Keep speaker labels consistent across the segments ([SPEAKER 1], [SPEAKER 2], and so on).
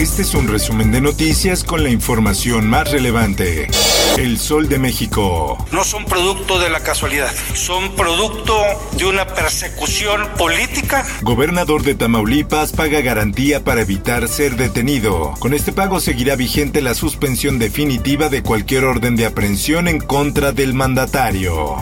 [SPEAKER 1] Este es un resumen de noticias con la información más relevante. El Sol de México.
[SPEAKER 2] no son producto de la casualidad, son producto de una persecución política.
[SPEAKER 1] Gobernador de Tamaulipas paga garantía para evitar ser detenido. Con este pago seguirá vigente la suspensión definitiva de cualquier orden de aprehensión en contra del mandatario.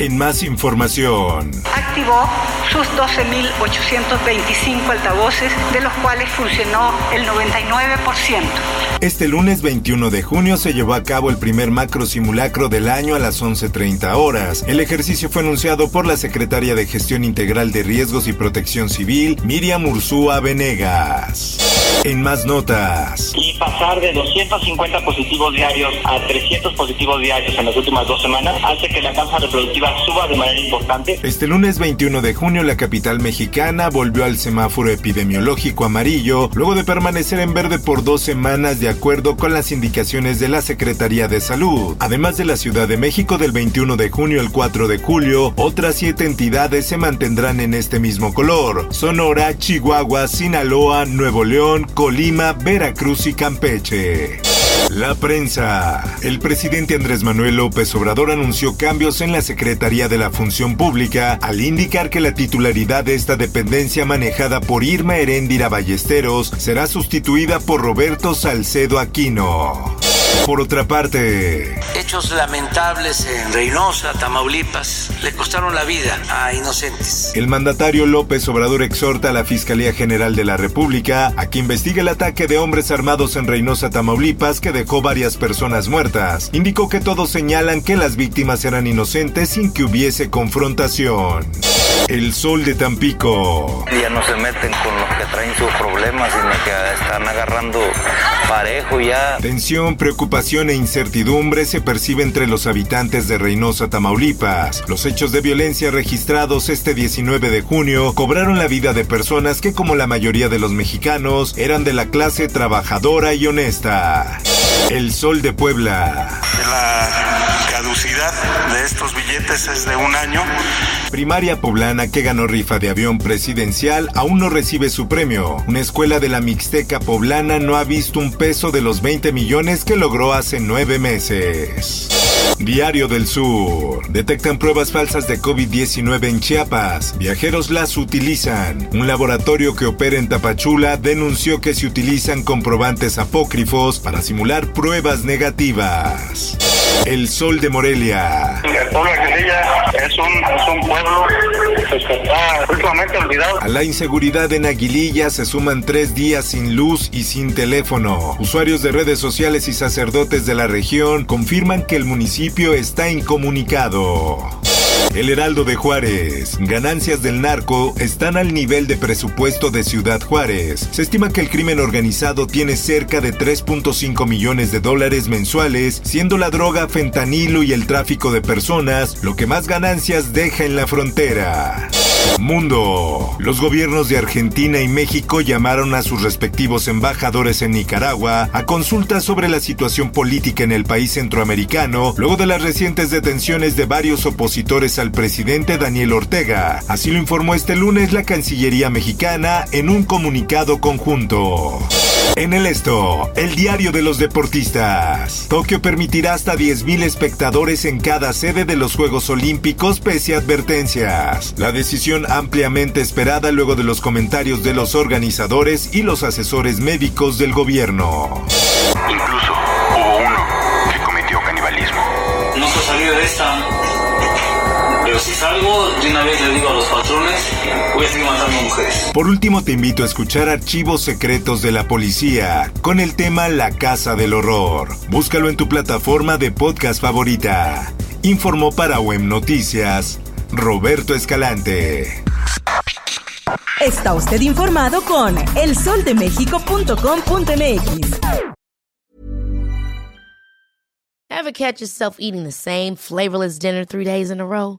[SPEAKER 1] En más información.
[SPEAKER 3] activó sus 12.825 altavoces, de los cuales funcionó el 99%.
[SPEAKER 1] Este lunes 21 de junio se llevó a cabo el primer macro simulacro del año a las 11.30 horas. El ejercicio fue anunciado por la secretaria de Gestión Integral de Riesgos y Protección Civil, Miriam Ursúa Venegas. En más notas.
[SPEAKER 4] y pasar de 250 positivos diarios a 300 positivos diarios en las últimas dos semanas hace que la tasa reproductiva suba de manera importante.
[SPEAKER 1] Este lunes 21 de junio la capital mexicana volvió al semáforo epidemiológico amarillo luego de permanecer en verde por dos semanas de acuerdo con las indicaciones de la Secretaría de Salud. Además de la Ciudad de México del 21 de junio al 4 de julio, otras siete entidades se mantendrán en este mismo color. Sonora, Chihuahua, Sinaloa, Nuevo León, Colima, Veracruz y Campeche. La prensa. El presidente Andrés Manuel López Obrador anunció cambios en la Secretaría de la Función Pública al indicar que la titularidad de esta dependencia manejada por Irma Heréndira Ballesteros será sustituida por Roberto Salcedo Aquino. Por otra parte,
[SPEAKER 2] Hechos lamentables en Reynosa, Tamaulipas, le costaron la vida a inocentes.
[SPEAKER 1] el mandatario López Obrador exhorta a la Fiscalía General de la República a que investigue el ataque de hombres armados en Reynosa, Tamaulipas, que dejó varias personas muertas. Indicó que todos señalan que las víctimas eran inocentes sin que hubiese confrontación. El sol de Tampico.
[SPEAKER 5] Ya no se meten con los que traen sus problemas, sino que están agarrando parejo ya.
[SPEAKER 1] Tensión, preocupación e incertidumbre se percibe entre los habitantes de Reynosa, Tamaulipas. Los hechos de violencia registrados este 19 de junio cobraron la vida de personas que, como la mayoría de los mexicanos, eran de la clase trabajadora y honesta. El Sol de Puebla.
[SPEAKER 2] La caducidad de estos billetes es de un año.
[SPEAKER 1] Primaria poblana que ganó rifa de avión presidencial aún no recibe su premio. Una escuela de la Mixteca poblana no ha visto un peso de los 20 millones que logró hace nueve meses. Diario del Sur. Detectan pruebas falsas de COVID-19 en Chiapas. Viajeros las utilizan. Un laboratorio que opera en Tapachula denunció que se utilizan comprobantes apócrifos para simular pruebas negativas. El Sol de Morelia.
[SPEAKER 4] El pueblo de Aguililla es un, es un pueblo pues, que está últimamente olvidado.
[SPEAKER 1] A la inseguridad en Aguililla se suman tres días sin luz y sin teléfono. Usuarios de redes sociales y sacerdotes de la región confirman que el municipio está incomunicado. El Heraldo de Juárez. Ganancias del narco están al nivel de presupuesto de Ciudad Juárez. Se estima que el crimen organizado tiene cerca de 3.5 millones de dólares mensuales, siendo la droga fentanilo y el tráfico de personas lo que más ganancias deja en la frontera. Mundo. Los gobiernos de Argentina y México llamaron a sus respectivos embajadores en Nicaragua a consultas sobre la situación política en el país centroamericano luego de las recientes detenciones de varios opositores al presidente Daniel Ortega. Así lo informó este lunes la Cancillería mexicana en un comunicado conjunto. En el esto, el diario de los deportistas. Tokio permitirá hasta 10.000 espectadores en cada sede de los Juegos Olímpicos pese a advertencias. La decisión ampliamente esperada luego de los comentarios de los organizadores y los asesores médicos del gobierno.
[SPEAKER 2] Incluso hubo uno que cometió canibalismo.
[SPEAKER 6] No se ha salido de esta. Pero si salgo, de una vez le digo a los patrones, voy a seguir matando mujeres.
[SPEAKER 1] Por último, te invito a escuchar archivos secretos de la policía con el tema La Casa del Horror. Búscalo en tu plataforma de podcast favorita. Informó para Web Noticias Roberto Escalante.
[SPEAKER 7] Está usted informado con elsoldemexico.com.mx.
[SPEAKER 8] Ever catch yourself eating the same flavorless dinner three days in a row?